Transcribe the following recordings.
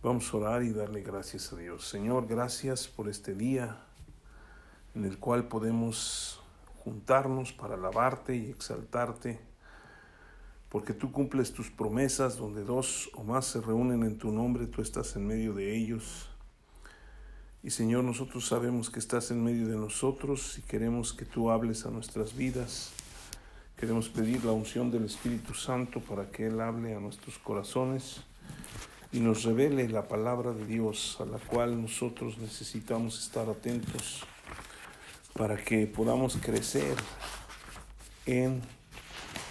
Vamos a orar y darle gracias a Dios. Señor, gracias por este día en el cual podemos juntarnos para alabarte y exaltarte, porque tú cumples tus promesas, donde dos o más se reúnen en tu nombre, tú estás en medio de ellos. Y Señor, nosotros sabemos que estás en medio de nosotros y queremos que tú hables a nuestras vidas. Queremos pedir la unción del Espíritu Santo para que Él hable a nuestros corazones y nos revele la palabra de Dios a la cual nosotros necesitamos estar atentos para que podamos crecer en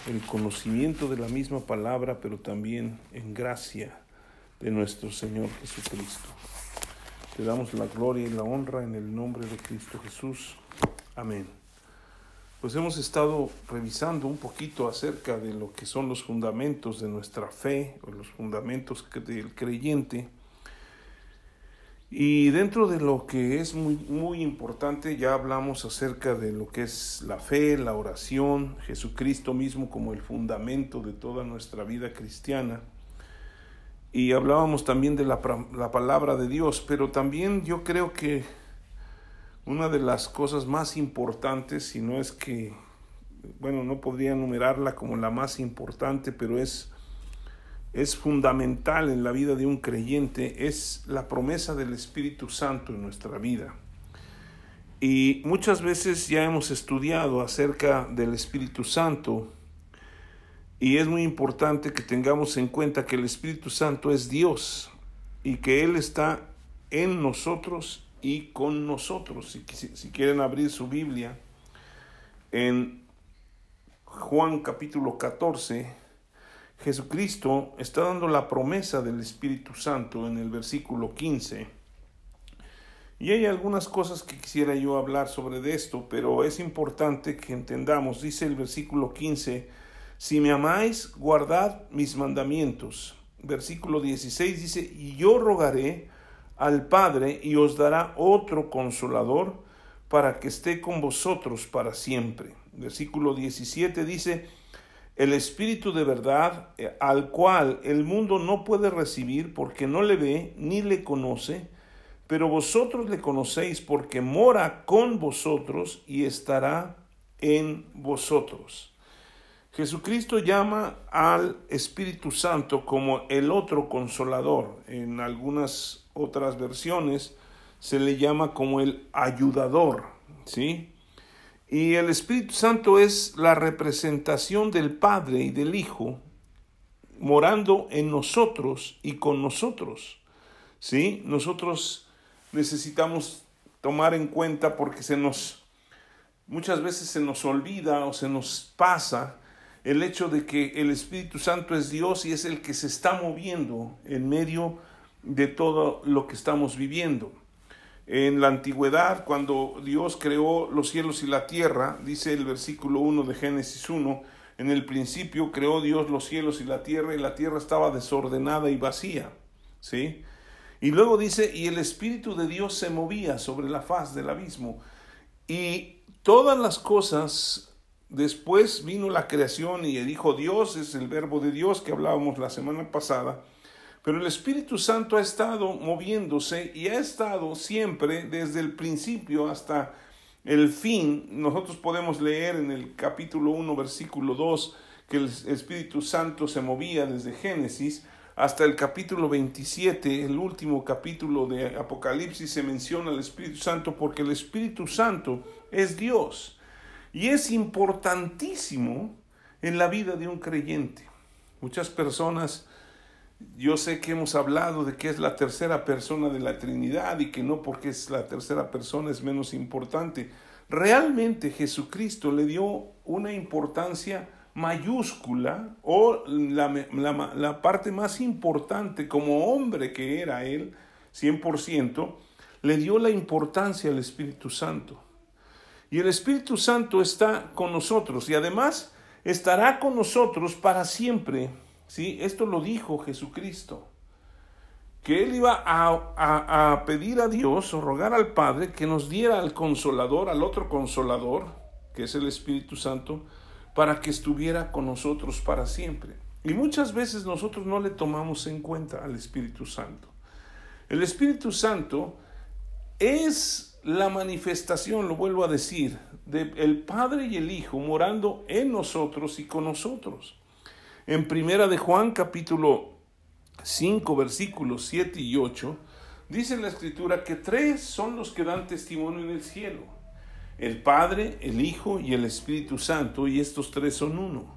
el conocimiento de la misma palabra, pero también en gracia de nuestro Señor Jesucristo. Te damos la gloria y la honra en el nombre de Cristo Jesús. Amén. Pues hemos estado revisando un poquito acerca de lo que son los fundamentos de nuestra fe, o los fundamentos del creyente. Y dentro de lo que es muy, muy importante, ya hablamos acerca de lo que es la fe, la oración, Jesucristo mismo como el fundamento de toda nuestra vida cristiana. Y hablábamos también de la, la palabra de Dios, pero también yo creo que una de las cosas más importantes, si no es que, bueno, no podría enumerarla como la más importante, pero es es fundamental en la vida de un creyente es la promesa del Espíritu Santo en nuestra vida. Y muchas veces ya hemos estudiado acerca del Espíritu Santo y es muy importante que tengamos en cuenta que el Espíritu Santo es Dios y que Él está en nosotros y con nosotros. Si, si quieren abrir su Biblia en Juan capítulo 14, Jesucristo está dando la promesa del Espíritu Santo en el versículo 15. Y hay algunas cosas que quisiera yo hablar sobre esto, pero es importante que entendamos, dice el versículo 15, si me amáis, guardad mis mandamientos. Versículo 16 dice, y yo rogaré al Padre y os dará otro consolador para que esté con vosotros para siempre. Versículo 17 dice, el Espíritu de verdad, eh, al cual el mundo no puede recibir porque no le ve ni le conoce, pero vosotros le conocéis porque mora con vosotros y estará en vosotros. Jesucristo llama al Espíritu Santo como el otro consolador. En algunas otras versiones se le llama como el ayudador, ¿sí? Y el Espíritu Santo es la representación del Padre y del Hijo morando en nosotros y con nosotros. ¿Sí? Nosotros necesitamos tomar en cuenta porque se nos muchas veces se nos olvida o se nos pasa el hecho de que el Espíritu Santo es Dios y es el que se está moviendo en medio de todo lo que estamos viviendo. En la antigüedad, cuando Dios creó los cielos y la tierra, dice el versículo 1 de Génesis 1, en el principio creó Dios los cielos y la tierra y la tierra estaba desordenada y vacía. ¿Sí? Y luego dice, y el Espíritu de Dios se movía sobre la faz del abismo. Y todas las cosas, después vino la creación y el Hijo Dios, es el verbo de Dios que hablábamos la semana pasada, pero el Espíritu Santo ha estado moviéndose y ha estado siempre desde el principio hasta el fin. Nosotros podemos leer en el capítulo 1, versículo 2, que el Espíritu Santo se movía desde Génesis hasta el capítulo 27, el último capítulo de Apocalipsis, se menciona el Espíritu Santo porque el Espíritu Santo es Dios y es importantísimo en la vida de un creyente. Muchas personas yo sé que hemos hablado de que es la tercera persona de la Trinidad y que no porque es la tercera persona es menos importante. Realmente Jesucristo le dio una importancia mayúscula o la, parte más importante como hombre que era él, 100%, le dio la importancia al Espíritu Santo. Y el Espíritu Santo está con nosotros y además estará con nosotros para siempre ¿sí? Esto lo dijo Jesucristo, que él iba a, a, pedir a Dios o rogar al Padre que nos diera al consolador, al otro consolador, que es el Espíritu Santo, para que estuviera con nosotros para siempre. Y muchas veces nosotros no le tomamos en cuenta al Espíritu Santo. El Espíritu Santo es la manifestación, lo vuelvo a decir, del Padre y el Hijo morando en nosotros y con nosotros. En primera de Juan capítulo 5 versículos 7 y 8 dice la escritura que tres son los que dan testimonio en el cielo. El Padre, el Hijo y el Espíritu Santo, y estos tres son uno.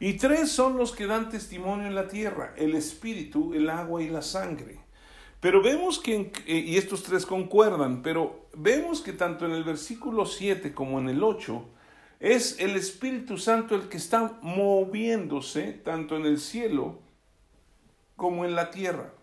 Y tres son los que dan testimonio en la tierra, el Espíritu, el agua y la sangre. Pero vemos que, eh, y estos tres concuerdan, pero vemos que tanto en el versículo 7 como en el 8, es el Espíritu Santo el que está moviéndose tanto en el cielo como en la tierra.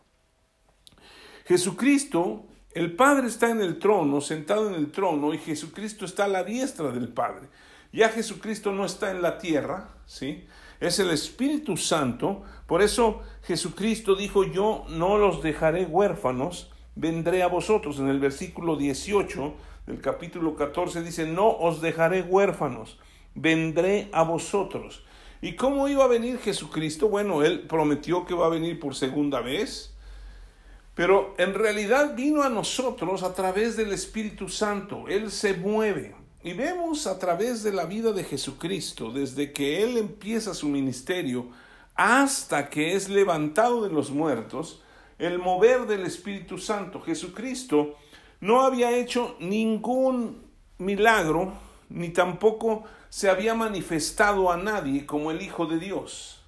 Jesucristo, el Padre está en el trono, sentado en el trono, y Jesucristo está a la diestra del Padre. Ya Jesucristo no está en la tierra, ¿sí? Es el Espíritu Santo. Por eso Jesucristo dijo, yo no los dejaré huérfanos, vendré a vosotros. En el versículo 18 del capítulo 14 dice, no os dejaré huérfanos, vendré a vosotros. ¿Y cómo iba a venir Jesucristo? Bueno, él prometió que va a venir por segunda vez, pero en realidad vino a nosotros a través del Espíritu Santo. Él se mueve. Y vemos a través de la vida de Jesucristo, desde que Él empieza su ministerio hasta que es levantado de los muertos, el mover del Espíritu Santo. Jesucristo no había hecho ningún milagro, ni tampoco se había manifestado a nadie como el Hijo de Dios,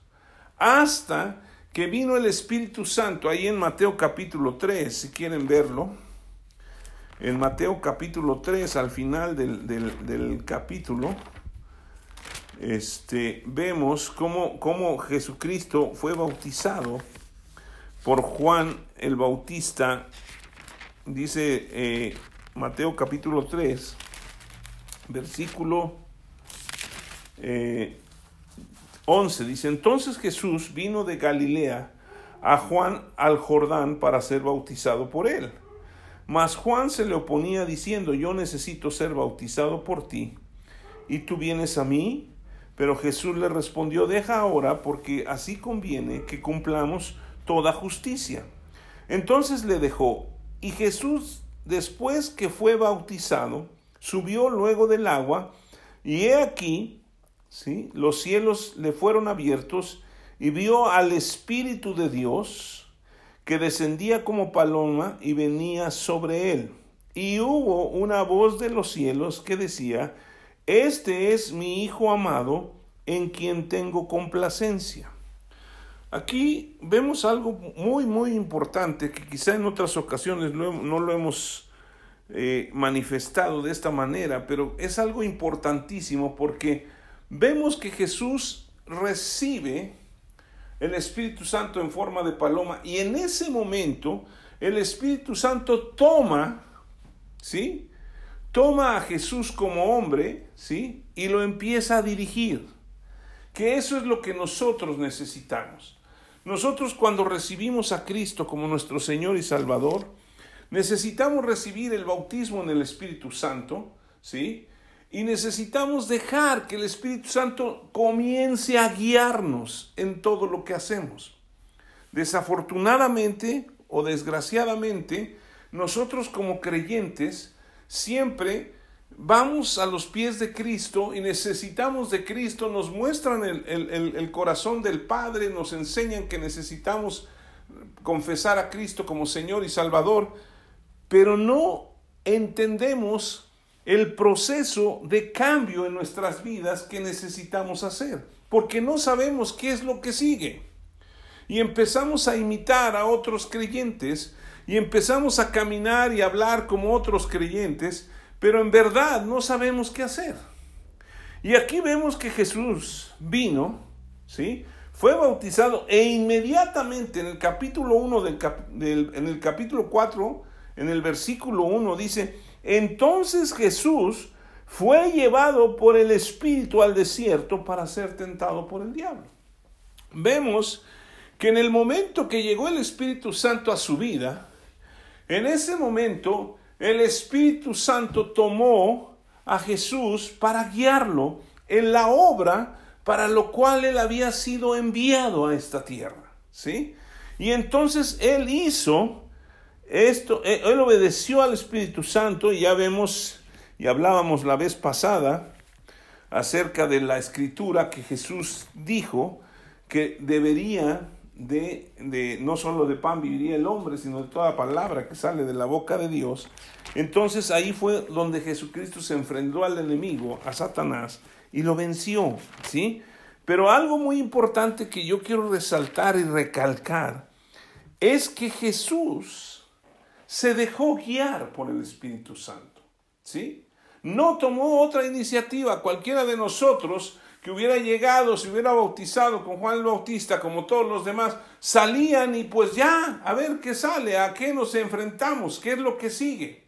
hasta que vino el Espíritu Santo, ahí en Mateo capítulo 3, si quieren verlo, en Mateo capítulo 3, al final del, capítulo, este, vemos cómo, cómo Jesucristo fue bautizado por Juan el Bautista, dice eh, Mateo capítulo 3, versículo 11 dice, entonces Jesús vino de Galilea a Juan al Jordán para ser bautizado por él. Mas Juan se le oponía diciendo, yo necesito ser bautizado por ti, y tú vienes a mí. Pero Jesús le respondió, deja ahora, porque así conviene que cumplamos toda justicia. Entonces le dejó, y Jesús, después que fue bautizado, subió luego del agua, y he aquí ¿sí? Los cielos le fueron abiertos y vio al Espíritu de Dios que descendía como paloma y venía sobre él. Y hubo una voz de los cielos que decía, Este es mi Hijo amado, en quien tengo complacencia. Aquí vemos algo muy, muy importante que quizá en otras ocasiones no lo hemos eh, manifestado de esta manera, pero es algo importantísimo porque vemos que Jesús recibe el Espíritu Santo en forma de paloma y en ese momento el Espíritu Santo toma, ¿sí? Toma a Jesús como hombre, ¿sí? Y lo empieza a dirigir. Que eso es lo que nosotros necesitamos. Nosotros cuando recibimos a Cristo como nuestro Señor y Salvador, necesitamos recibir el bautismo en el Espíritu Santo, ¿sí? Y necesitamos dejar que el Espíritu Santo comience a guiarnos en todo lo que hacemos. Desafortunadamente o desgraciadamente, nosotros como creyentes siempre vamos a los pies de Cristo y necesitamos de Cristo, nos muestran el, el, corazón del Padre, nos enseñan que necesitamos confesar a Cristo como Señor y Salvador, pero no entendemos el proceso de cambio en nuestras vidas que necesitamos hacer, porque no sabemos qué es lo que sigue. Y empezamos a imitar a otros creyentes y empezamos a caminar y hablar como otros creyentes, pero en verdad no sabemos qué hacer. Y aquí vemos que Jesús vino, ¿sí? Fue bautizado e inmediatamente en el capítulo 1 del, en el capítulo 4, en el versículo 1 dice, entonces Jesús fue llevado por el Espíritu al desierto para ser tentado por el diablo. Vemos que en el momento que llegó el Espíritu Santo a su vida, en ese momento el Espíritu Santo tomó a Jesús para guiarlo en la obra para lo cual él había sido enviado a esta tierra, ¿sí? Y entonces él hizo esto, eh, él obedeció al Espíritu Santo y ya vemos y hablábamos la vez pasada acerca de la escritura que Jesús dijo que debería de, de, no solo de pan viviría el hombre, sino de toda palabra que sale de la boca de Dios. Entonces ahí fue donde Jesucristo se enfrentó al enemigo, a Satanás, y lo venció, ¿sí? Pero algo muy importante que yo quiero resaltar y recalcar es que Jesús se dejó guiar por el Espíritu Santo, ¿sí? No tomó otra iniciativa, cualquiera de nosotros que hubiera llegado, se hubiera bautizado con Juan el Bautista, como todos los demás, salían y pues ya, a ver qué sale, a qué nos enfrentamos, qué es lo que sigue.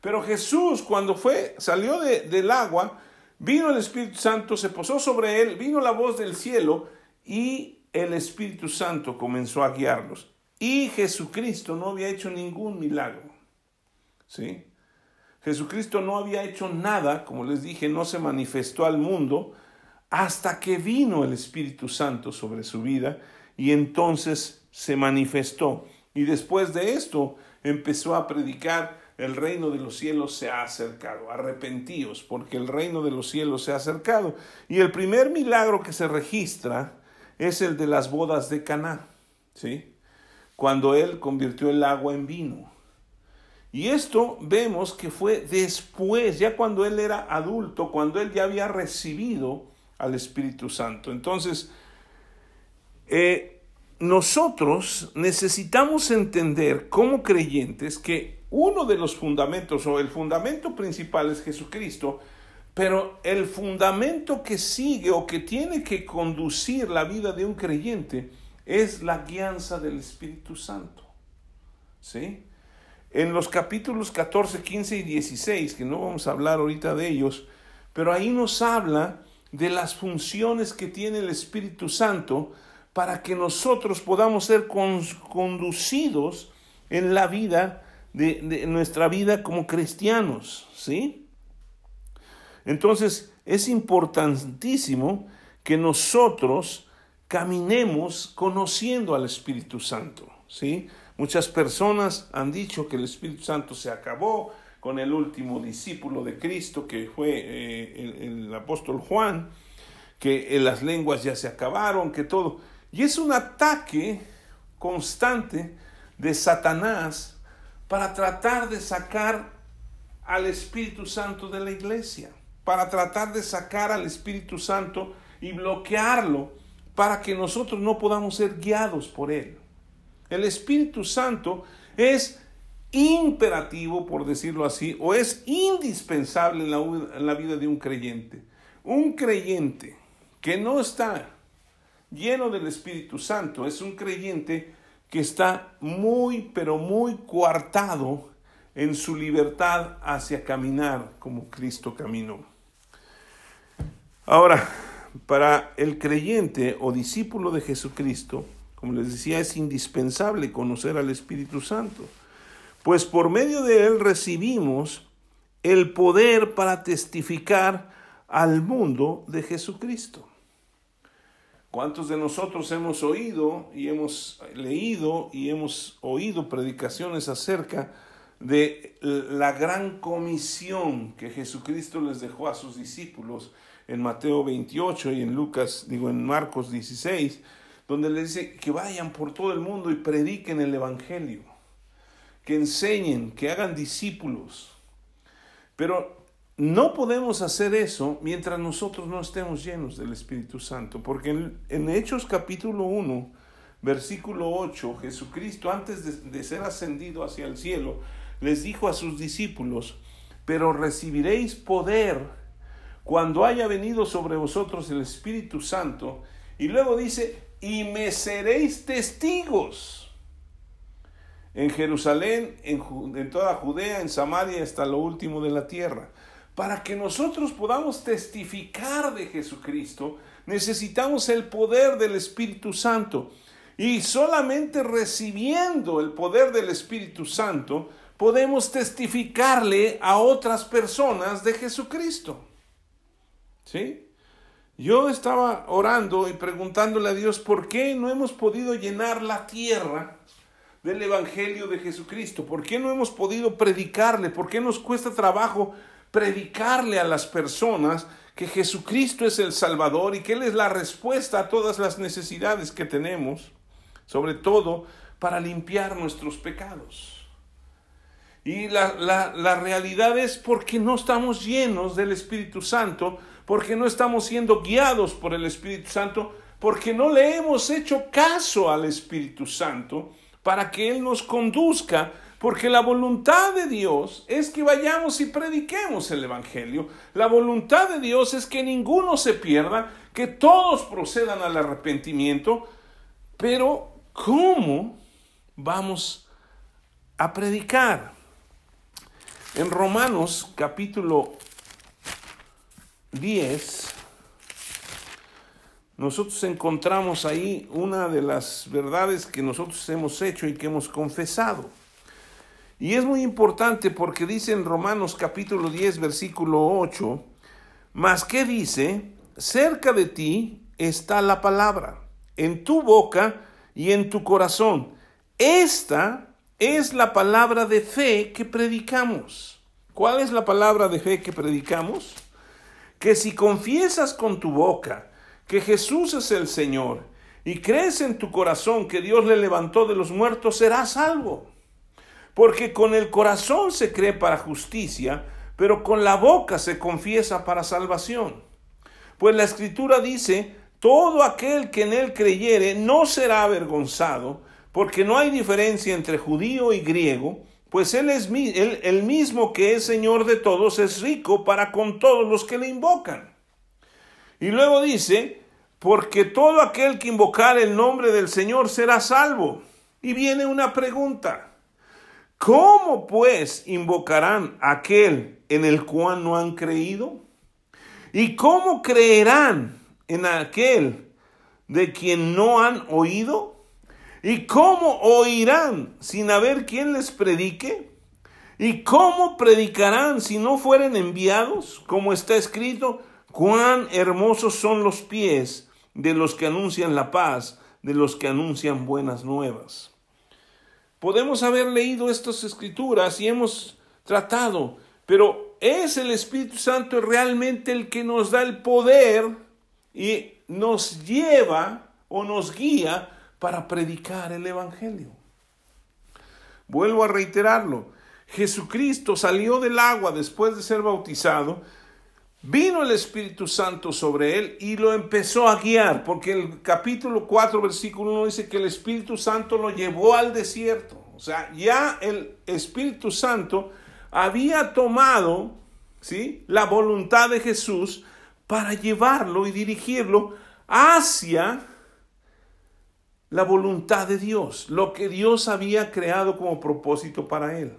Pero Jesús cuando fue, salió de, del agua, vino el Espíritu Santo, se posó sobre él, vino la voz del cielo y el Espíritu Santo comenzó a guiarlos. Y Jesucristo no había hecho ningún milagro. ¿Sí? Jesucristo no había hecho nada, como les dije, no se manifestó al mundo, hasta que vino el Espíritu Santo sobre su vida y entonces se manifestó. Y después de esto empezó a predicar, el reino de los cielos se ha acercado, arrepentíos, porque el reino de los cielos se ha acercado. Y el primer milagro que se registra es el de las bodas de Caná, ¿sí? Cuando él convirtió el agua en vino. Y esto vemos que fue después, ya cuando él era adulto, cuando él ya había recibido al Espíritu Santo. Entonces, eh, nosotros necesitamos entender como creyentes que uno de los fundamentos o el fundamento principal es Jesucristo, pero el fundamento que sigue o que tiene que conducir la vida de un creyente es la guianza del Espíritu Santo. ¿Sí? En los capítulos 14, 15 y 16, que no vamos a hablar ahorita de ellos, pero ahí nos habla de las funciones que tiene el Espíritu Santo para que nosotros podamos ser conducidos en la vida de, de, nuestra vida como cristianos, ¿sí? Entonces es importantísimo que nosotros caminemos conociendo al Espíritu Santo, ¿sí? Muchas personas han dicho que el Espíritu Santo se acabó, con el último discípulo de Cristo, que fue eh, el, apóstol Juan, que las lenguas ya se acabaron, que todo. Y es un ataque constante de Satanás para tratar de sacar al Espíritu Santo de la iglesia, para tratar de sacar al Espíritu Santo y bloquearlo para que nosotros no podamos ser guiados por él. El Espíritu Santo es imperativo, por decirlo así, o es indispensable en la, en la, vida de un creyente. Un creyente que no está lleno del Espíritu Santo es un creyente que está muy, pero muy coartado en su libertad hacia caminar como Cristo caminó. Ahora, para el creyente o discípulo de Jesucristo, como les decía, es indispensable conocer al Espíritu Santo pues por medio de él recibimos el poder para testificar al mundo de Jesucristo. ¿Cuántos de nosotros hemos oído y hemos leído y hemos oído predicaciones acerca de la gran comisión que Jesucristo les dejó a sus discípulos en Mateo 28 y en Lucas, digo en Marcos 16, donde les dice que vayan por todo el mundo y prediquen el Evangelio? que enseñen, que hagan discípulos. Pero no podemos hacer eso mientras nosotros no estemos llenos del Espíritu Santo, porque en, Hechos capítulo 1, versículo 8, Jesucristo antes de ser ascendido hacia el cielo, les dijo a sus discípulos, pero recibiréis poder cuando haya venido sobre vosotros el Espíritu Santo. Y luego dice, y me seréis testigos en Jerusalén, en, toda Judea, en Samaria, hasta lo último de la tierra. Para que nosotros podamos testificar de Jesucristo, necesitamos el poder del Espíritu Santo. Y solamente recibiendo el poder del Espíritu Santo, podemos testificarle a otras personas de Jesucristo. ¿Sí? Yo estaba orando y preguntándole a Dios por qué no hemos podido llenar la tierra del Evangelio de Jesucristo? ¿Por qué no hemos podido predicarle? ¿Por qué nos cuesta trabajo predicarle a las personas que Jesucristo es el Salvador y que Él es la respuesta a todas las necesidades que tenemos, sobre todo para limpiar nuestros pecados? Y la, la, realidad es porque no estamos llenos del Espíritu Santo, porque no estamos siendo guiados por el Espíritu Santo, porque no le hemos hecho caso al Espíritu Santo para que Él nos conduzca, porque la voluntad de Dios es que vayamos y prediquemos el Evangelio. La voluntad de Dios es que ninguno se pierda, que todos procedan al arrepentimiento, pero ¿cómo vamos a predicar? En Romanos capítulo 10, nosotros encontramos ahí una de las verdades que nosotros hemos hecho y que hemos confesado. Y es muy importante porque dice en Romanos capítulo 10, versículo 8, mas que dice, cerca de ti está la palabra, en tu boca y en tu corazón. Esta es la palabra de fe que predicamos. ¿Cuál es la palabra de fe que predicamos? Que si confiesas con tu boca que Jesús es el Señor y crees en tu corazón que Dios le levantó de los muertos, serás salvo. Porque con el corazón se cree para justicia, pero con la boca se confiesa para salvación. Pues la escritura dice, todo aquel que en él creyere no será avergonzado, porque no hay diferencia entre judío y griego, pues él es el mismo que es Señor de todos, es rico para con todos los que le invocan. Y luego dice, porque todo aquel que invocar el nombre del Señor será salvo. Y viene una pregunta, ¿cómo pues invocarán aquel en el cual no han creído? ¿Y cómo creerán en aquel de quien no han oído? ¿Y cómo oirán sin haber quien les predique? ¿Y cómo predicarán si no fueren enviados? Como está escrito, cuán hermosos son los pies de los que anuncian la paz, de los que anuncian buenas nuevas. Podemos haber leído estas escrituras y hemos tratado, pero es el Espíritu Santo realmente el que nos da el poder y nos lleva o nos guía para predicar el Evangelio. Vuelvo a reiterarlo. Jesucristo salió del agua después de ser bautizado, vino el Espíritu Santo sobre él y lo empezó a guiar, porque el capítulo 4, versículo 1 dice que el Espíritu Santo lo llevó al desierto. O sea, ya el Espíritu Santo había tomado ¿sí? la voluntad de Jesús para llevarlo y dirigirlo hacia la voluntad de Dios, lo que Dios había creado como propósito para él.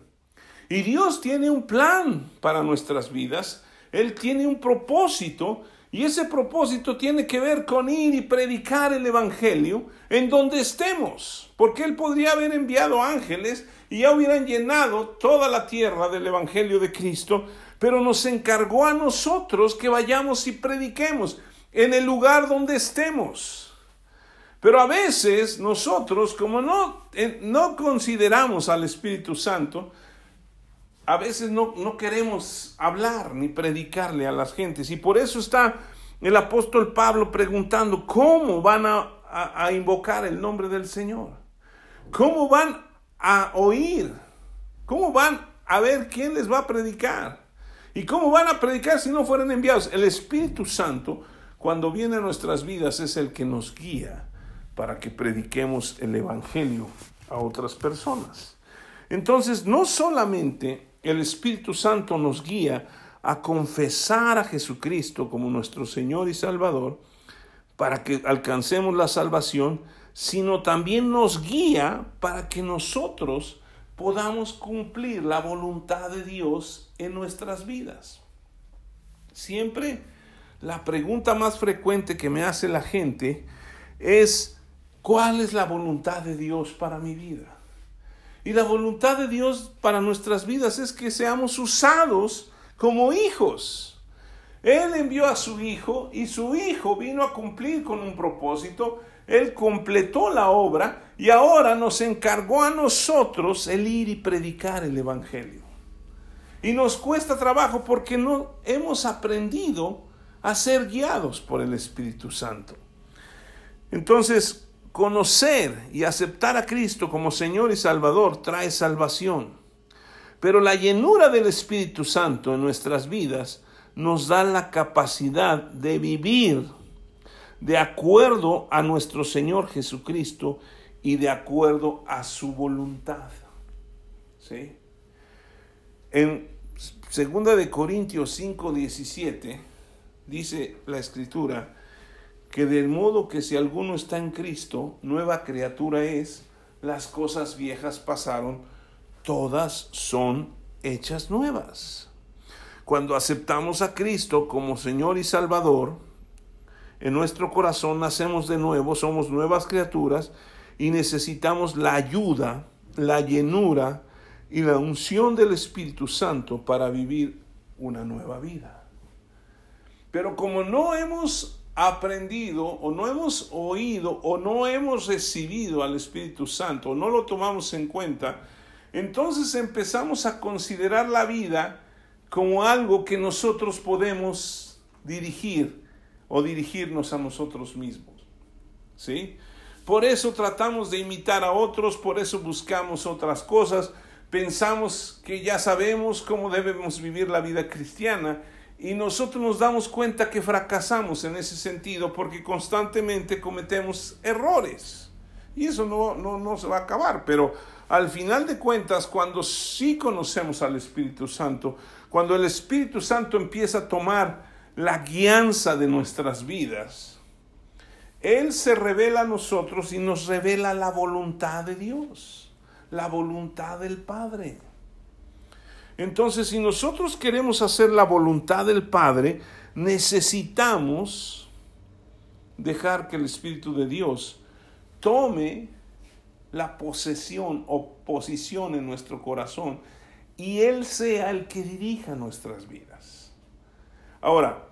Y Dios tiene un plan para nuestras vidas, Él tiene un propósito y ese propósito tiene que ver con ir y predicar el Evangelio en donde estemos, porque Él podría haber enviado ángeles y ya hubieran llenado toda la tierra del Evangelio de Cristo, pero nos encargó a nosotros que vayamos y prediquemos en el lugar donde estemos. Pero a veces nosotros, como no, eh, no consideramos al Espíritu Santo, a veces no, no queremos hablar ni predicarle a las gentes. Y por eso está el apóstol Pablo preguntando, ¿cómo van a, a invocar el nombre del Señor? ¿Cómo van a oír? ¿Cómo van a ver quién les va a predicar? ¿Y cómo van a predicar si no fueran enviados? El Espíritu Santo, cuando viene a nuestras vidas, es el que nos guía para que prediquemos el Evangelio a otras personas. Entonces, no solamente el Espíritu Santo nos guía a confesar a Jesucristo como nuestro Señor y Salvador, para que alcancemos la salvación, sino también nos guía para que nosotros podamos cumplir la voluntad de Dios en nuestras vidas. Siempre la pregunta más frecuente que me hace la gente es, ¿Cuál es la voluntad de Dios para mi vida? Y la voluntad de Dios para nuestras vidas es que seamos usados como hijos. Él envió a su hijo y su hijo vino a cumplir con un propósito Él completó la obra y ahora nos encargó a nosotros el ir y predicar el Evangelio. Y nos cuesta trabajo porque no hemos aprendido a ser guiados por el Espíritu Santo. Entonces, conocer y aceptar a Cristo como Señor y Salvador trae salvación. Pero la llenura del Espíritu Santo en nuestras vidas nos da la capacidad de vivir de acuerdo a nuestro Señor Jesucristo y de acuerdo a su voluntad. ¿Sí? En 2 de Corintios 5, 17 dice la escritura que del modo que si alguno está en Cristo, nueva criatura es, las cosas viejas pasaron, todas son hechas nuevas. Cuando aceptamos a Cristo como Señor y Salvador, en nuestro corazón nacemos de nuevo, somos nuevas criaturas y necesitamos la ayuda, la llenura y la unción del Espíritu Santo para vivir una nueva vida. Pero como no hemos aprendido o no hemos oído o no hemos recibido al Espíritu Santo, o no lo tomamos en cuenta, entonces empezamos a considerar la vida como algo que nosotros podemos dirigir o dirigirnos a nosotros mismos. ¿Sí? Por eso tratamos de imitar a otros, por eso buscamos otras cosas, pensamos que ya sabemos cómo debemos vivir la vida cristiana y nosotros nos damos cuenta que fracasamos en ese sentido porque constantemente cometemos errores. Y eso no, no, no se va a acabar, pero al final de cuentas, cuando sí conocemos al Espíritu Santo, cuando el Espíritu Santo empieza a tomar la guianza de nuestras vidas, Él se revela a nosotros y nos revela la voluntad de Dios, la voluntad del Padre. Entonces, si nosotros queremos hacer la voluntad del Padre, necesitamos dejar que el Espíritu de Dios tome la posesión o posición en nuestro corazón y Él sea el que dirija nuestras vidas. Ahora,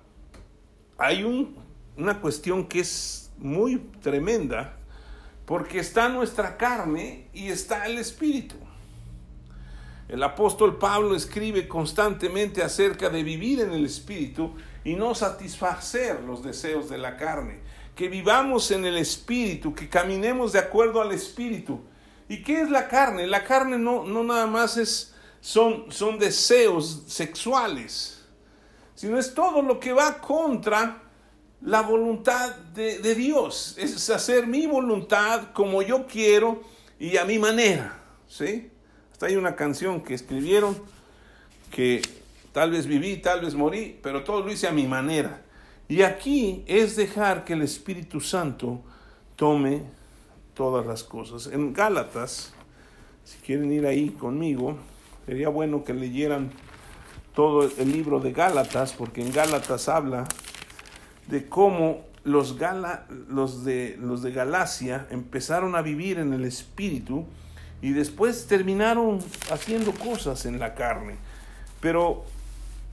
hay una cuestión que es muy tremenda porque está nuestra carne y está el espíritu. El apóstol Pablo escribe constantemente acerca de vivir en el espíritu y no satisfacer los deseos de la carne que vivamos en el Espíritu, que caminemos de acuerdo al Espíritu. ¿Y qué es la carne? La carne no, no nada más es, son, son deseos sexuales, sino es todo lo que va contra la voluntad de, de Dios. Es hacer mi voluntad como yo quiero y a mi manera. ¿sí? Hay una canción que escribieron que tal vez viví, tal vez morí, pero todo lo hice a mi manera. Y aquí es dejar que el Espíritu Santo tome todas las cosas. En Gálatas, si quieren ir ahí conmigo, sería bueno que leyeran todo el libro de Gálatas, porque en Gálatas habla de cómo los, los, de, los de Galacia empezaron a vivir en el Espíritu y después terminaron haciendo cosas en la carne. Pero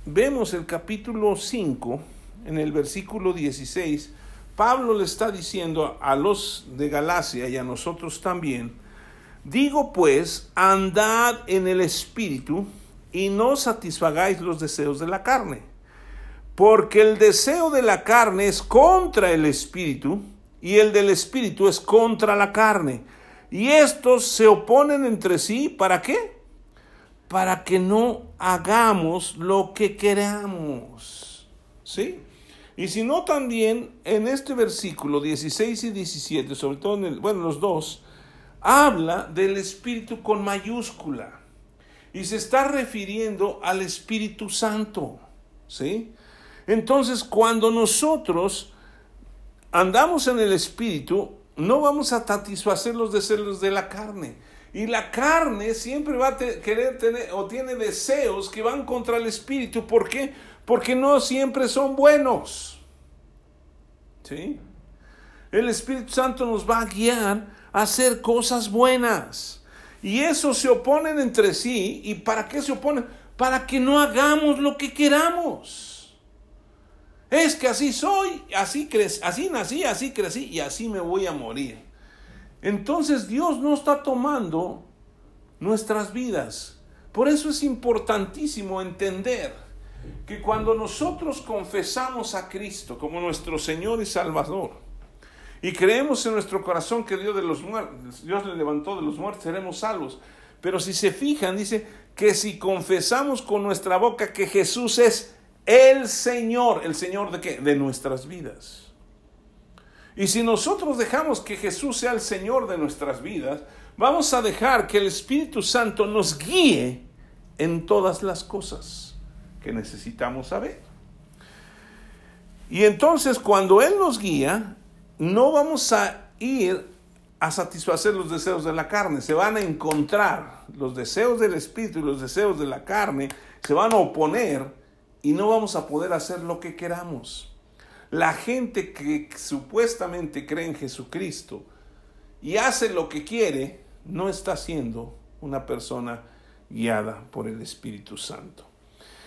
vemos el capítulo 5 en el versículo 16, Pablo le está diciendo a los de Galacia y a nosotros también, digo pues, andad en el espíritu y no satisfagáis los deseos de la carne, porque el deseo de la carne es contra el espíritu y el del espíritu es contra la carne. Y estos se oponen entre sí, ¿para qué? Para que no hagamos lo que queramos. ¿Sí? Y si no también en este versículo 16 y 17, sobre todo en el, bueno, los dos, habla del Espíritu con mayúscula. Y se está refiriendo al Espíritu Santo. ¿Sí? Entonces, cuando nosotros andamos en el Espíritu, no vamos a satisfacer los deseos de la carne. Y la carne siempre va a querer tener o tiene deseos que van contra el Espíritu. ¿Por qué? porque no siempre son buenos. ¿Sí? El Espíritu Santo nos va a guiar a hacer cosas buenas. Y eso se oponen entre sí. ¿Y para qué se oponen? Para que no hagamos lo que queramos. Es que así soy, así, así nací, así crecí y así me voy a morir. Entonces Dios no está tomando nuestras vidas. Por eso es importantísimo entender que cuando nosotros confesamos a Cristo como nuestro Señor y Salvador y creemos en nuestro corazón que Dios, de los Dios le levantó de los muertos, seremos salvos. Pero si se fijan, dice que si confesamos con nuestra boca que Jesús es el Señor, ¿el Señor de qué? De nuestras vidas. Y si nosotros dejamos que Jesús sea el Señor de nuestras vidas, vamos a dejar que el Espíritu Santo nos guíe en todas las cosas que necesitamos saber. Y entonces cuando Él nos guía, no vamos a ir a satisfacer los deseos de la carne, se van a encontrar los deseos del Espíritu y los deseos de la carne, se van a oponer y no vamos a poder hacer lo que queramos. La gente que supuestamente cree en Jesucristo y hace lo que quiere, no está siendo una persona guiada por el Espíritu Santo.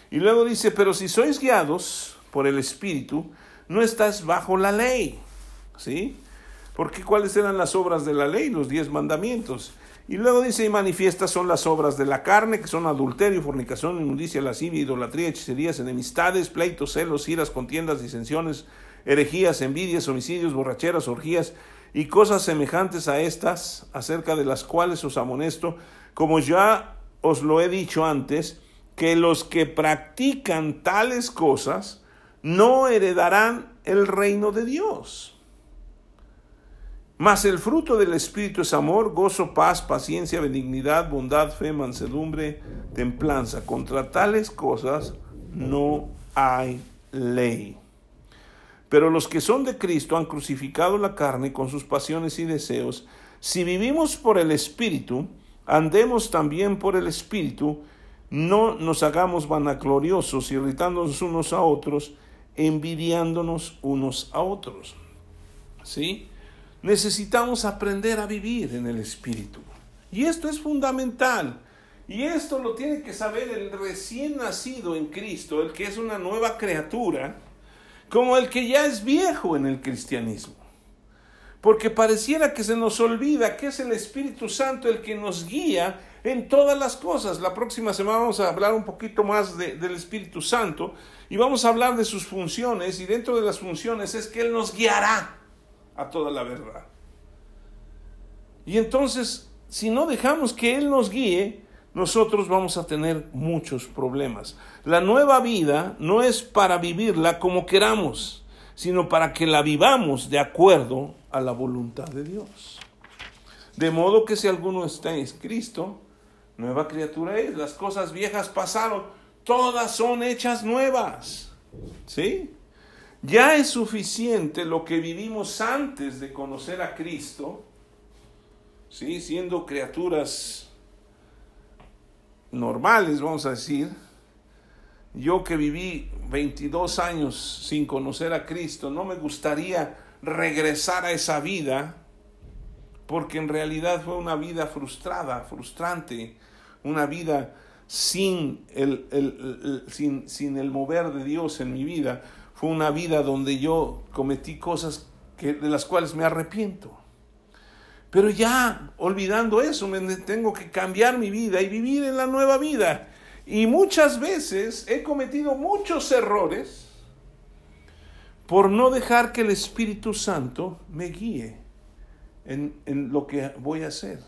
Y luego dice, pero si sois guiados por el Espíritu, no estás bajo la ley. ¿Sí? Porque ¿cuáles eran las obras de la ley? Los diez mandamientos. Y luego dice, y manifiestas son las obras de la carne, que son adulterio, fornicación, inmundicia, lascivia, idolatría, hechicerías, enemistades, pleitos, celos, iras, contiendas, disensiones, herejías, envidias, homicidios, borracheras, orgías y cosas semejantes a estas, acerca de las cuales os amonesto, como ya os lo he dicho antes, que los que practican tales cosas no heredarán el reino de Dios. Mas el fruto del Espíritu es amor, gozo, paz, paciencia, benignidad, bondad, fe, mansedumbre, templanza. Contra tales cosas no hay ley. Pero los que son de Cristo han crucificado la carne con sus pasiones y deseos. Si vivimos por el Espíritu, andemos también por el Espíritu, no nos hagamos vanagloriosos, irritándonos unos a otros, envidiándonos unos a otros. ¿Sí? Necesitamos aprender a vivir en el Espíritu. Y esto es fundamental. Y esto lo tiene que saber el recién nacido en Cristo, el que es una nueva criatura, como el que ya es viejo en el cristianismo. Porque pareciera que se nos olvida que es el Espíritu Santo el que nos guía en todas las cosas. La próxima semana vamos a hablar un poquito más del Espíritu Santo y vamos a hablar de sus funciones y dentro de las funciones es que Él nos guiará a toda la verdad. Y entonces, si no dejamos que Él nos guíe, nosotros vamos a tener muchos problemas. La nueva vida no es para vivirla como queramos, sino para que la vivamos de acuerdo a la voluntad de Dios. De modo que si alguno está en Cristo, nueva criatura es. Las cosas viejas pasaron, todas son hechas nuevas. ¿Sí? Ya es suficiente lo que vivimos antes de conocer a Cristo, ¿sí? siendo criaturas normales, vamos a decir. Yo que viví 22 años sin conocer a Cristo, no me gustaría regresar a esa vida, porque en realidad fue una vida frustrada, frustrante, una vida sin el, sin, sin el mover de Dios en mi vida fue una vida donde yo cometí cosas que, de las cuales me arrepiento. Pero ya, olvidando eso, me tengo que cambiar mi vida y vivir en la nueva vida. Y muchas veces he cometido muchos errores por no dejar que el Espíritu Santo me guíe en, en lo que voy a hacer.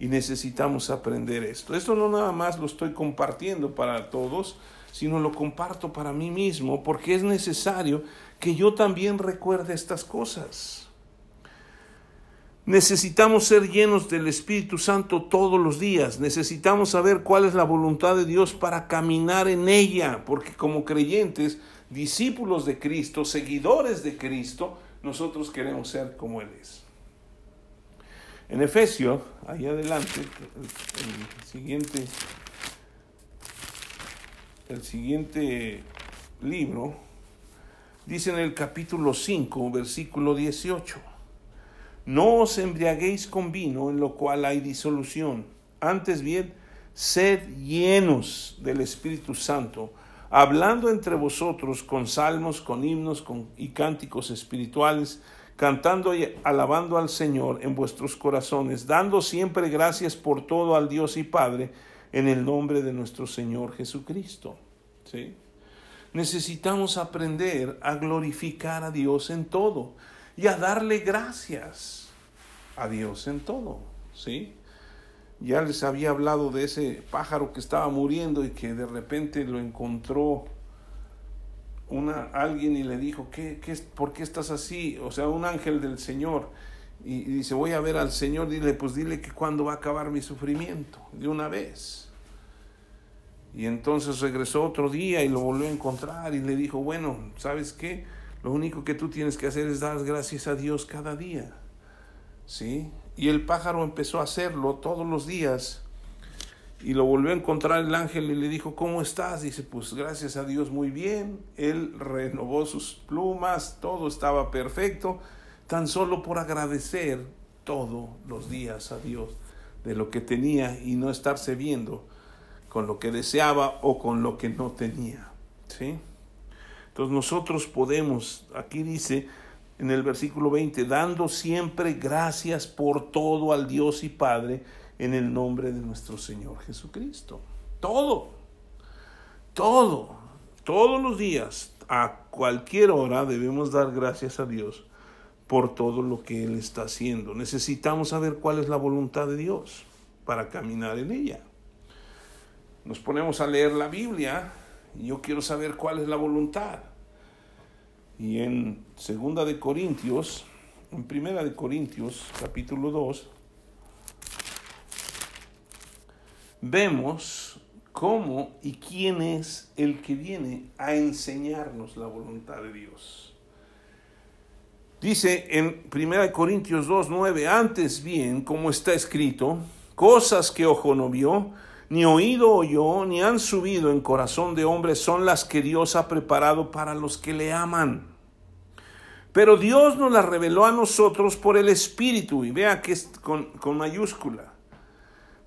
Y necesitamos aprender esto. Esto no nada más lo estoy compartiendo para todos, sino lo comparto para mí mismo porque es necesario que yo también recuerde estas cosas. Necesitamos ser llenos del Espíritu Santo todos los días. Necesitamos saber cuál es la voluntad de Dios para caminar en ella, porque como creyentes, discípulos de Cristo, seguidores de Cristo, nosotros queremos ser como Él es. En Efesios, ahí adelante, el, siguiente el siguiente libro, dice en el capítulo 5, versículo 18, no os embriaguéis con vino en lo cual hay disolución, antes bien, sed llenos del Espíritu Santo, hablando entre vosotros con salmos, con himnos con, y cánticos espirituales, cantando y alabando al Señor en vuestros corazones, dando siempre gracias por todo al Dios y Padre, en el nombre de nuestro Señor Jesucristo. ¿Sí? Necesitamos aprender a glorificar a Dios en todo y a darle gracias a Dios en todo. ¿Sí? Ya les había hablado de ese pájaro que estaba muriendo y que de repente lo encontró una, alguien y le dijo, ¿Qué, qué, ¿por qué estás así? O sea, un ángel del Señor. Y, dice, voy a ver al Señor, dile, pues dile que cuándo va a acabar mi sufrimiento, de una vez. Y entonces regresó otro día y lo volvió a encontrar y le dijo, bueno, ¿sabes qué? Lo único que tú tienes que hacer es dar gracias a Dios cada día. ¿Sí? Y el pájaro empezó a hacerlo todos los días. Y lo volvió a encontrar el ángel y le dijo, ¿cómo estás? Dice, pues gracias a Dios muy bien. Él renovó sus plumas, todo estaba perfecto, tan solo por agradecer todos los días a Dios de lo que tenía y no estarse viendo con lo que deseaba o con lo que no tenía. ¿Sí? Entonces nosotros podemos, aquí dice, en el versículo 20, dando siempre gracias por todo al Dios y Padre en el nombre de nuestro Señor Jesucristo. Todo, todo, todos los días, a cualquier hora debemos dar gracias a Dios por todo lo que Él está haciendo. Necesitamos saber cuál es la voluntad de Dios para caminar en ella. Nos ponemos a leer la Biblia y yo quiero saber cuál es la voluntad. Y en Segunda de Corintios, en Primera de Corintios, capítulo 2, vemos cómo y quién es el que viene a enseñarnos la voluntad de Dios. Dice en Primera de Corintios 2, 9, antes bien, como está escrito, cosas que ojo no vio, ni oído oyó, ni han subido en corazón de hombre son las que Dios ha preparado para los que le aman. Pero Dios nos las reveló a nosotros por el Espíritu, y vea que es con, con mayúscula.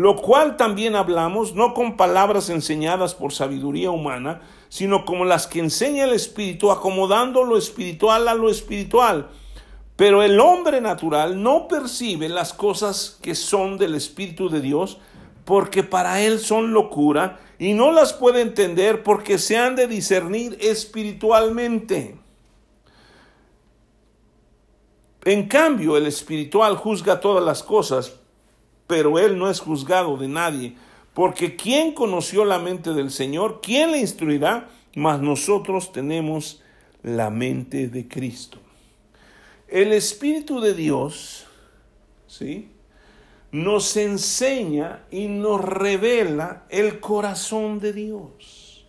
lo cual también hablamos, no con palabras enseñadas por sabiduría humana, sino como las que enseña el Espíritu, acomodando lo espiritual a lo espiritual. Pero el hombre natural no percibe las cosas que son del Espíritu de Dios, porque para él son locura y no las puede entender porque se han de discernir espiritualmente. En cambio, el espiritual juzga todas las cosas, pero él no es juzgado de nadie, porque ¿quién conoció la mente del Señor? ¿Quién le instruirá? Mas nosotros tenemos la mente de Cristo. El Espíritu de Dios, ¿sí? nos enseña y nos revela el corazón de Dios.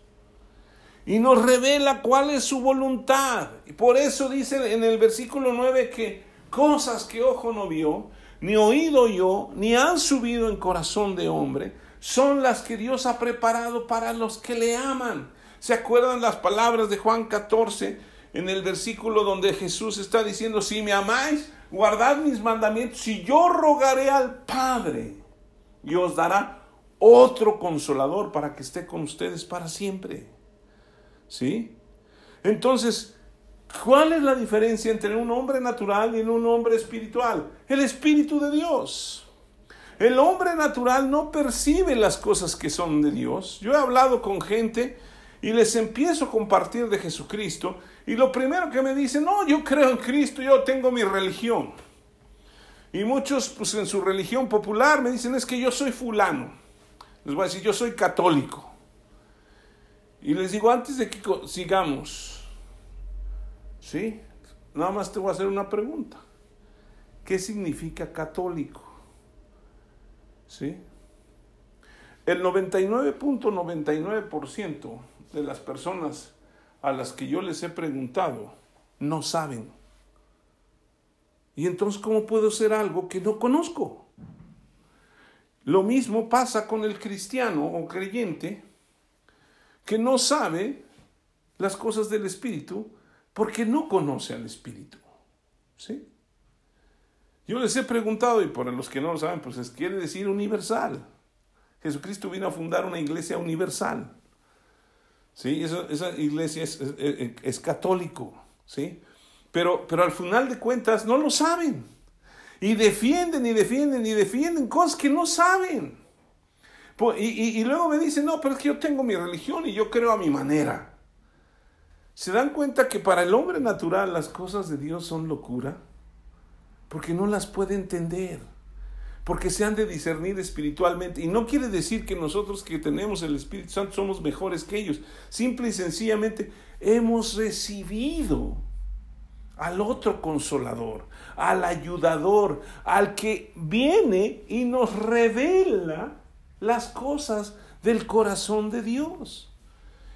Y nos revela cuál es su voluntad. Y por eso dice en el versículo 9 que cosas que ojo no vio, ni oído yo, ni han subido en corazón de hombre, son las que Dios ha preparado para los que le aman. ¿Se acuerdan las palabras de Juan 14 en el versículo donde Jesús está diciendo, si me amáis, guardad mis mandamientos y yo rogaré al Padre y os dará otro consolador para que esté con ustedes para siempre. ¿Sí? Entonces, ¿cuál es la diferencia entre un hombre natural y un hombre espiritual? El Espíritu de Dios. El hombre natural no percibe las cosas que son de Dios. Yo he hablado con gente y les empiezo a compartir de Jesucristo y lo primero que me dicen, no, yo creo en Cristo, yo tengo mi religión. Y muchos, pues en su religión popular me dicen, es que yo soy fulano. Les voy a decir, yo soy católico. Y les digo, antes de que sigamos, ¿sí? Nada más te voy a hacer una pregunta. ¿Qué significa católico? ¿Sí? El 99.99% de las personas a las que yo les he preguntado no saben Y entonces, ¿cómo puedo hacer algo que no conozco? Lo mismo pasa con el cristiano o creyente que no sabe las cosas del Espíritu porque no conoce al Espíritu. ¿Sí? Yo les he preguntado, y para los que no lo saben, pues quiere decir universal. Jesucristo vino a fundar una iglesia universal. ¿Sí? Esa, iglesia es, es, católico. ¿Sí? Pero, pero al final de cuentas no lo saben. Y defienden y defienden y defienden cosas que no saben. Y, y, luego me dicen, no, pero es que yo tengo mi religión y yo creo a mi manera. ¿Se dan cuenta que para el hombre natural las cosas de Dios son locura? Porque no las puede entender. Porque se han de discernir espiritualmente. Y no quiere decir que nosotros que tenemos el Espíritu Santo somos mejores que ellos. Simple y sencillamente hemos recibido al otro consolador, al ayudador, al que viene y nos revela las cosas del corazón de Dios.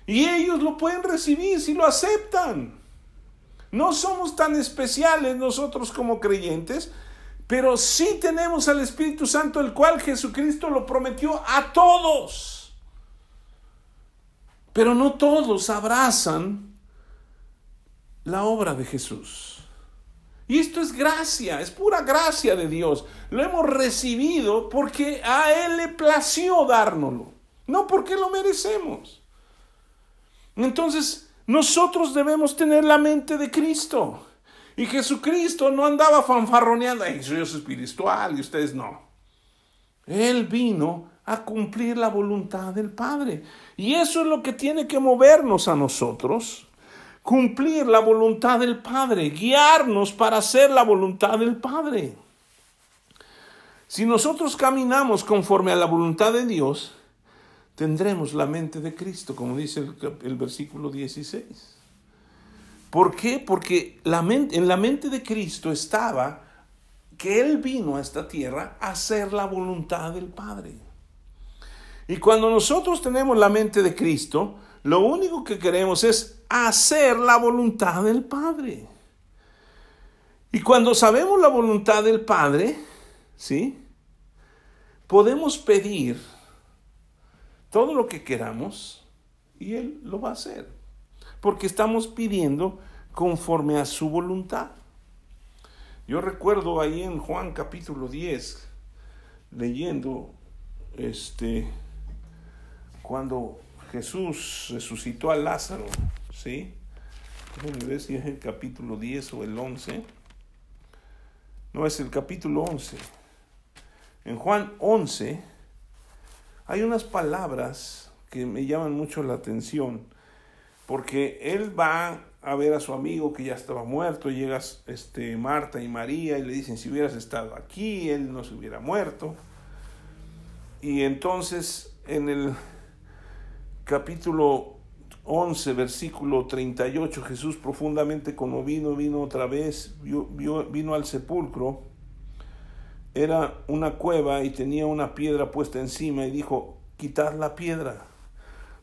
Y ellos lo pueden recibir si lo aceptan. No somos tan especiales nosotros como creyentes, pero sí tenemos al Espíritu Santo, el cual Jesucristo lo prometió a todos. Pero no todos abrazan la obra de Jesús. Y esto es gracia, es pura gracia de Dios. Lo hemos recibido porque a Él le plació dárnoslo, no porque lo merecemos. Entonces, nosotros debemos tener la mente de Cristo. Y Jesucristo no andaba fanfarroneando, yo soy espiritual y ustedes no. Él vino a cumplir la voluntad del Padre. Y eso es lo que tiene que movernos a nosotros cumplir la voluntad del Padre, guiarnos para hacer la voluntad del Padre. Si nosotros caminamos conforme a la voluntad de Dios, tendremos la mente de Cristo, como dice el, versículo 16. ¿Por qué? Porque en la mente de Cristo estaba que Él vino a esta tierra a hacer la voluntad del Padre. Y cuando nosotros tenemos la mente de Cristo, lo único que queremos es hacer la voluntad del Padre. Y cuando sabemos la voluntad del Padre, ¿sí? Podemos pedir todo lo que queramos y Él lo va a hacer. Porque estamos pidiendo conforme a su voluntad. Yo recuerdo ahí en Juan capítulo 10, leyendo, este, cuando Jesús resucitó a Lázaro, ¿sí? Déjenme ver si es el capítulo 10 o el 11. No, es el capítulo 11. En Juan 11 hay unas palabras que me llaman mucho la atención, porque él va a ver a su amigo que ya estaba muerto, llega este, Marta y María y le dicen, si hubieras estado aquí, él no se hubiera muerto. Y entonces en el capítulo 11, versículo 38, Jesús profundamente conmovido vino otra vez, vino al sepulcro. Era una cueva y tenía una piedra puesta encima y dijo, quitad la piedra.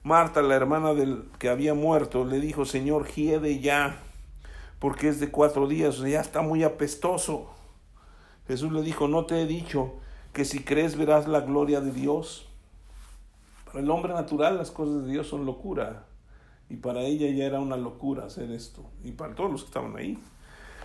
Marta, la hermana del que había muerto, le dijo, Señor, hiede ya, porque es de cuatro días, ya está muy apestoso. Jesús le dijo, no te he dicho que si crees verás la gloria de Dios. Para el hombre natural las cosas de Dios son locura. Y para ella ya era una locura hacer esto. Y para todos los que estaban ahí.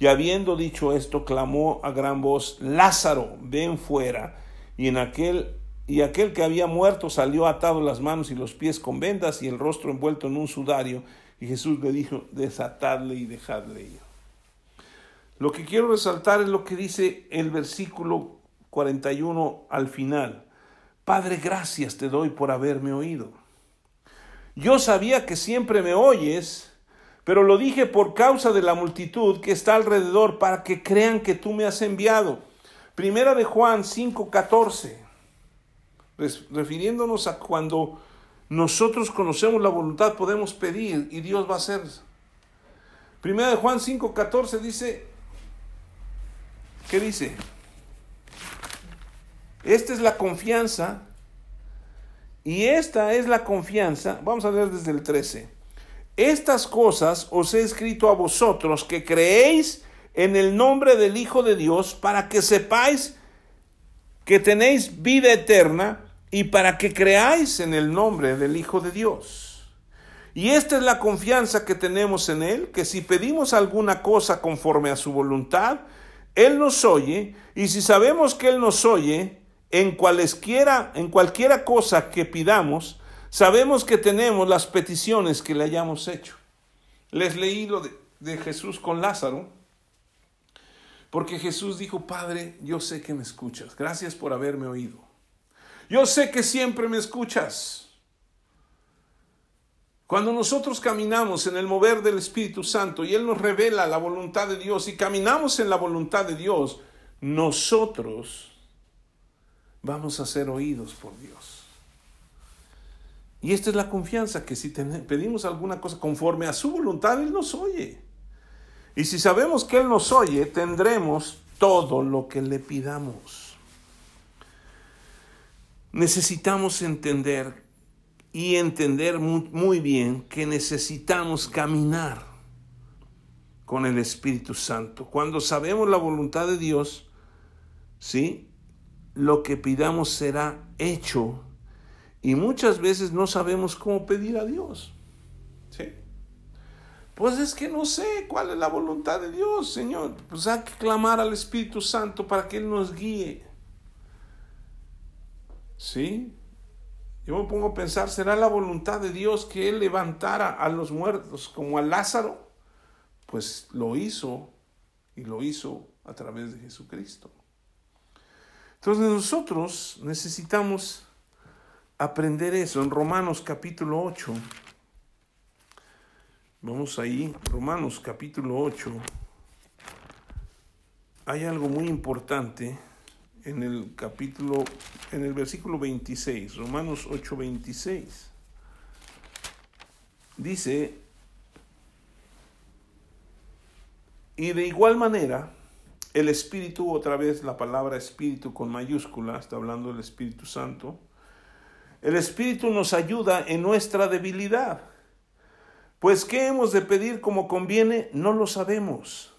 Y habiendo dicho esto, clamó a gran voz, Lázaro, ven fuera. Y en aquel y aquel que había muerto salió atado las manos y los pies con vendas y el rostro envuelto en un sudario. Y Jesús le dijo, desatadle y dejadle ir. Lo que quiero resaltar es lo que dice el versículo 41 al final. Padre, gracias te doy por haberme oído. Yo sabía que siempre me oyes, pero lo dije por causa de la multitud que está alrededor para que crean que tú me has enviado. Primera de Juan 5:14, refiriéndonos a cuando nosotros conocemos la voluntad, podemos pedir y Dios va a hacer. Primera de Juan 5:14 dice, ¿qué dice? Esta es la confianza y esta es la confianza, vamos a leer desde el 13. Estas cosas os he escrito a vosotros que creéis en el nombre del Hijo de Dios para que sepáis que tenéis vida eterna y para que creáis en el nombre del Hijo de Dios. Y esta es la confianza que tenemos en Él, que si pedimos alguna cosa conforme a su voluntad, Él nos oye, y si sabemos que Él nos oye, en cualesquiera, en cualquiera cosa que pidamos, sabemos que tenemos las peticiones que le hayamos hecho. Les leí lo de, de Jesús con Lázaro, porque Jesús dijo, Padre, yo sé que me escuchas, gracias por haberme oído. Yo sé que siempre me escuchas. Cuando nosotros caminamos en el mover del Espíritu Santo y Él nos revela la voluntad de Dios y caminamos en la voluntad de Dios, nosotros vamos a ser oídos por Dios. Y esta es la confianza que si pedimos alguna cosa conforme a su voluntad, Él nos oye. Y si sabemos que Él nos oye, tendremos todo lo que le pidamos necesitamos entender y entender muy, bien que necesitamos caminar con el Espíritu Santo. Cuando sabemos la voluntad de Dios, ¿sí? Lo que pidamos será hecho. Y muchas veces no sabemos cómo pedir a Dios. ¿Sí? Pues es que no sé cuál es la voluntad de Dios, Señor. Pues hay que clamar al Espíritu Santo para que Él nos guíe. ¿Sí? Yo me pongo a pensar, ¿será la voluntad de Dios que Él levantara a los muertos como a Lázaro? Pues lo hizo y lo hizo a través de Jesucristo. Entonces nosotros necesitamos aprender eso en Romanos capítulo 8. Vamos ahí, Romanos capítulo 8. Hay algo muy importante en el capítulo, en el versículo 26, Romanos 8, 26. Dice, y de igual manera, el Espíritu, otra vez la palabra Espíritu con mayúscula, está hablando del Espíritu Santo, el Espíritu nos ayuda en nuestra debilidad. Pues qué hemos de pedir como conviene, no lo sabemos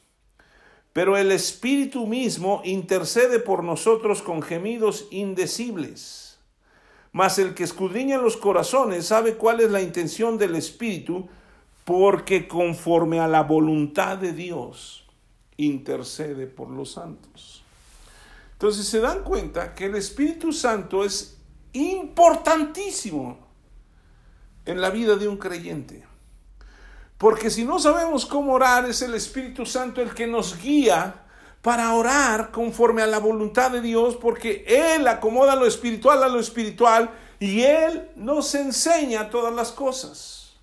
pero el Espíritu mismo intercede por nosotros con gemidos indecibles. Mas el que escudriña los corazones sabe cuál es la intención del Espíritu, porque conforme a la voluntad de Dios intercede por los santos. Entonces se dan cuenta que el Espíritu Santo es importantísimo en la vida de un creyente. Porque si no sabemos cómo orar, es el Espíritu Santo el que nos guía para orar conforme a la voluntad de Dios, porque Él acomoda lo espiritual a lo espiritual y Él nos enseña todas las cosas.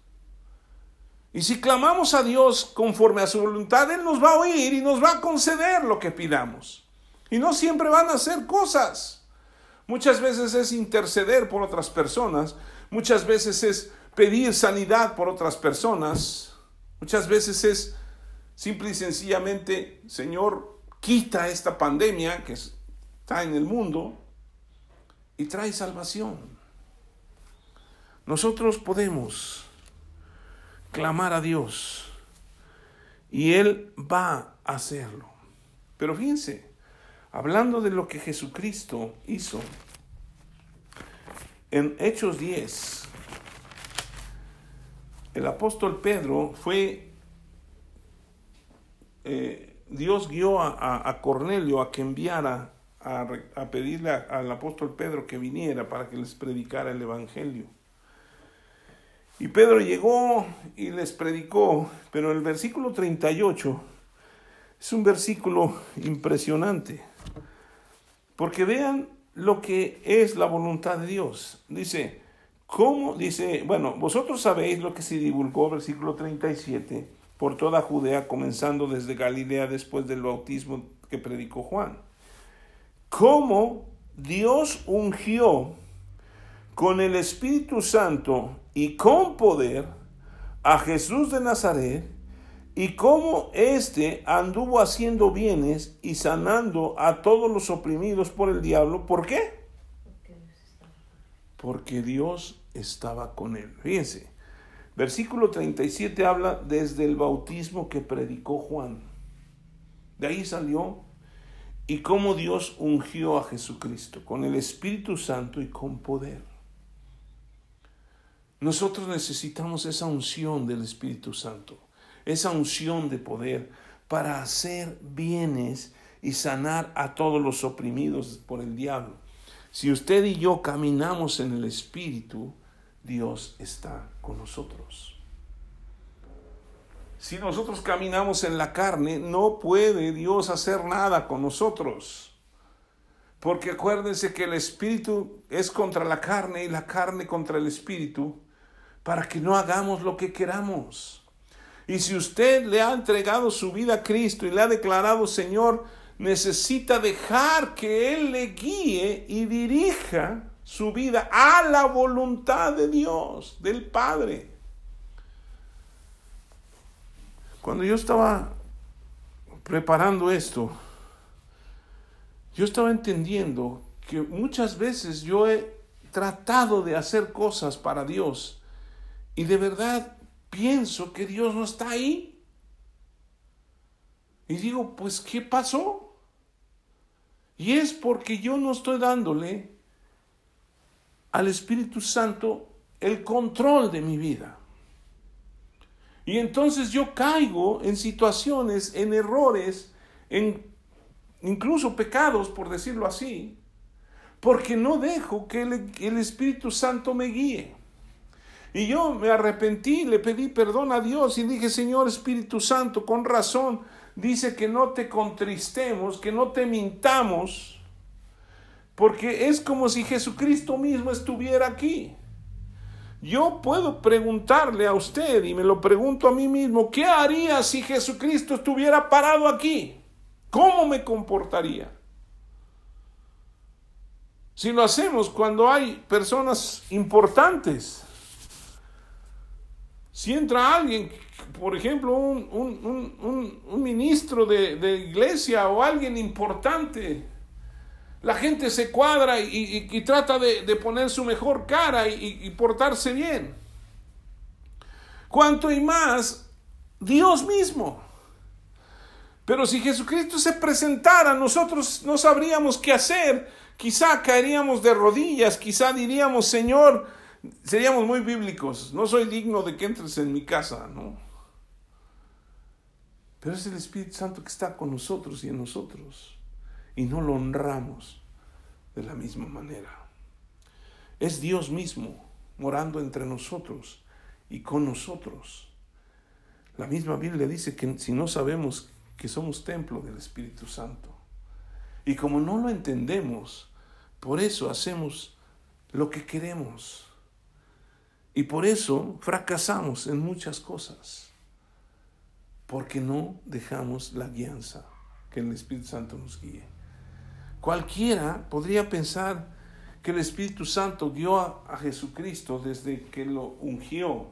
Y si clamamos a Dios conforme a su voluntad, Él nos va a oír y nos va a conceder lo que pidamos. Y no siempre van a hacer cosas. Muchas veces es interceder por otras personas, muchas veces es pedir sanidad por otras personas, Muchas veces es simple y sencillamente, Señor, quita esta pandemia que está en el mundo y trae salvación. Nosotros podemos clamar a Dios y Él va a hacerlo. Pero fíjense, hablando de lo que Jesucristo hizo, en Hechos 10, el apóstol Pedro fue, eh, Dios guió a, Cornelio a que enviara a, pedirle al apóstol Pedro que viniera para que les predicara el Evangelio. Y Pedro llegó y les predicó, pero el versículo 38 es un versículo impresionante, porque vean lo que es la voluntad de Dios. Dice, ¿Cómo? Dice, bueno, vosotros sabéis lo que se divulgó, versículo 37, por toda Judea, comenzando desde Galilea después del bautismo que predicó Juan. cómo Dios ungió con el Espíritu Santo y con poder a Jesús de Nazaret y cómo éste anduvo haciendo bienes y sanando a todos los oprimidos por el diablo. ¿Por qué? Porque Dios estaba con él. Fíjense, versículo 37 habla desde el bautismo que predicó Juan. De ahí salió y cómo Dios ungió a Jesucristo con el Espíritu Santo y con poder. Nosotros necesitamos esa unción del Espíritu Santo esa unción de poder para hacer bienes y sanar a todos los oprimidos por el diablo. Si usted y yo caminamos en el Espíritu, Dios está con nosotros. Si nosotros caminamos en la carne, no puede Dios hacer nada con nosotros. Porque acuérdense que el Espíritu es contra la carne y la carne contra el Espíritu, para que no hagamos lo que queramos. Y si usted le ha entregado su vida a Cristo y le ha declarado Señor, necesita dejar que Él le guíe y dirija su vida a la voluntad de Dios, del Padre. Cuando yo estaba preparando esto, yo estaba entendiendo que muchas veces yo he tratado de hacer cosas para Dios y de verdad pienso que Dios no está ahí. Y digo, pues, ¿qué pasó? Y es porque yo no estoy dándole al Espíritu Santo el control de mi vida. Y entonces yo caigo en situaciones, en errores, en incluso pecados, por decirlo así, porque no dejo que el, el Espíritu Santo me guíe. Y yo me arrepentí, le pedí perdón a Dios y dije, Señor Espíritu Santo, con razón, dice que no te contristemos, que no te mintamos, porque es como si Jesucristo mismo estuviera aquí. Yo puedo preguntarle a usted, y me lo pregunto a mí mismo, ¿qué haría si Jesucristo estuviera parado aquí? ¿Cómo me comportaría? Si lo hacemos cuando hay personas importantes, si entra alguien, por ejemplo, un, ministro de, iglesia o alguien importante, la gente se cuadra y, trata de, poner su mejor cara y, portarse bien. Cuanto y más Dios mismo. Pero si Jesucristo se presentara, nosotros no sabríamos qué hacer. Quizá caeríamos de rodillas, quizá diríamos, Señor, seríamos muy bíblicos. No soy digno de que entres en mi casa, ¿no? Pero es el Espíritu Santo que está con nosotros y en nosotros. Y no lo honramos de la misma manera. Es Dios mismo morando entre nosotros y con nosotros. La misma Biblia dice que si no sabemos que somos templo del Espíritu Santo. Y como no lo entendemos, por eso hacemos lo que queremos. Y por eso fracasamos en muchas cosas, porque no dejamos la guianza que el Espíritu Santo nos guíe. Cualquiera podría pensar que el Espíritu Santo guió a, Jesucristo desde que lo ungió.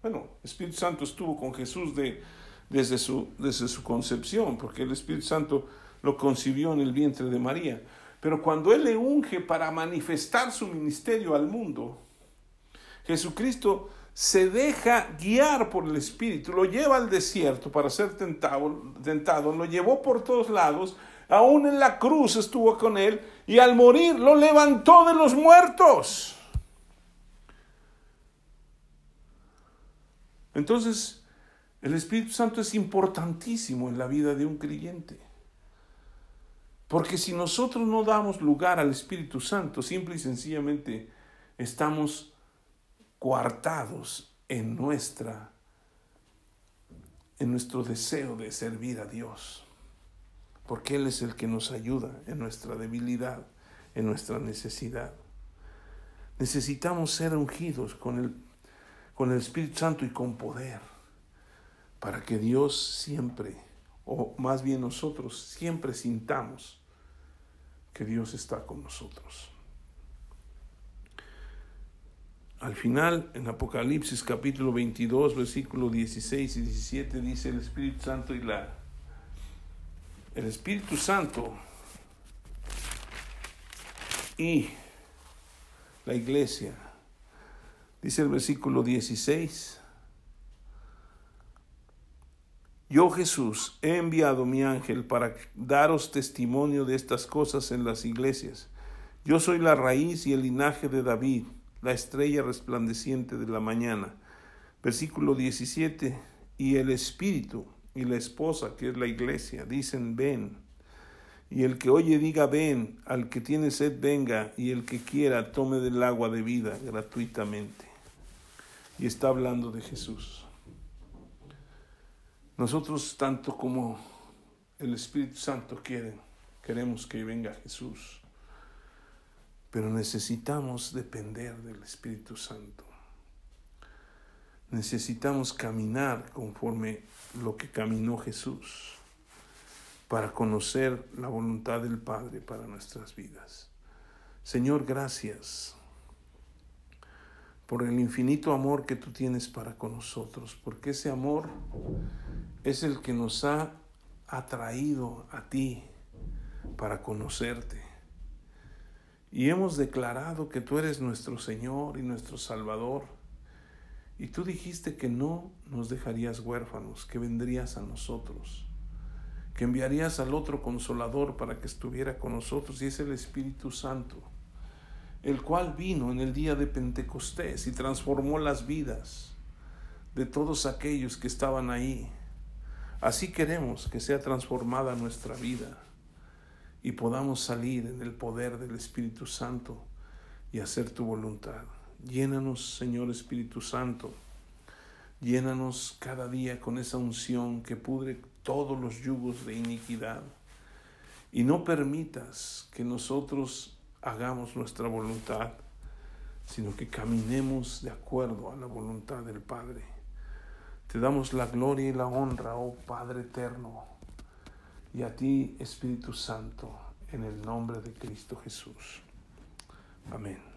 Bueno, el Espíritu Santo estuvo con Jesús de, desde, su, desde su concepción, porque el Espíritu Santo lo concibió en el vientre de María. Pero cuando Él le unge para manifestar su ministerio al mundo, Jesucristo se deja guiar por el Espíritu, lo lleva al desierto para ser tentado, tentado, lo llevó por todos lados, aún en la cruz estuvo con él y al morir lo levantó de los muertos. Entonces, el Espíritu Santo es importantísimo en la vida de un creyente. Porque si nosotros no damos lugar al Espíritu Santo, simple y sencillamente estamos coartados en nuestra en nuestro deseo de servir a Dios, porque Él es el que nos ayuda en nuestra debilidad, en nuestra necesidad. Necesitamos ser ungidos con el, con el Espíritu Santo y con poder, para que Dios siempre, o más bien nosotros, siempre sintamos que Dios está con nosotros. Al final, en Apocalipsis capítulo 22, versículo 16 y 17, dice el Espíritu Santo y la... El Espíritu Santo y la iglesia. Dice el versículo 16. Yo Jesús he enviado mi ángel para daros testimonio de estas cosas en las iglesias. Yo soy la raíz y el linaje de David la estrella resplandeciente de la mañana. Versículo 17, y el Espíritu y la esposa, que es la iglesia, dicen, ven. Y el que oye diga, ven, al que tiene sed venga, y el que quiera tome del agua de vida gratuitamente. Y está hablando de Jesús. Nosotros, tanto como el Espíritu Santo quiere, queremos que venga Jesús pero necesitamos depender del Espíritu Santo. Necesitamos caminar conforme lo que caminó Jesús para conocer la voluntad del Padre para nuestras vidas. Señor, gracias por el infinito amor que tú tienes para con nosotros, porque ese amor es el que nos ha atraído a ti para conocerte y hemos declarado que tú eres nuestro Señor y nuestro Salvador. Y tú dijiste que no nos dejarías huérfanos, que vendrías a nosotros, que enviarías al otro consolador para que estuviera con nosotros, y es el Espíritu Santo, el cual vino en el día de Pentecostés y transformó las vidas de todos aquellos que estaban ahí. Así queremos que sea transformada nuestra vida y podamos salir en el poder del Espíritu Santo y hacer tu voluntad. Llénanos, Señor Espíritu Santo. Llénanos cada día con esa unción que pudre todos los yugos de iniquidad. Y no permitas que nosotros hagamos nuestra voluntad, sino que caminemos de acuerdo a la voluntad del Padre. Te damos la gloria y la honra, oh Padre eterno y a ti, Espíritu Santo, en el nombre de Cristo Jesús. Amén.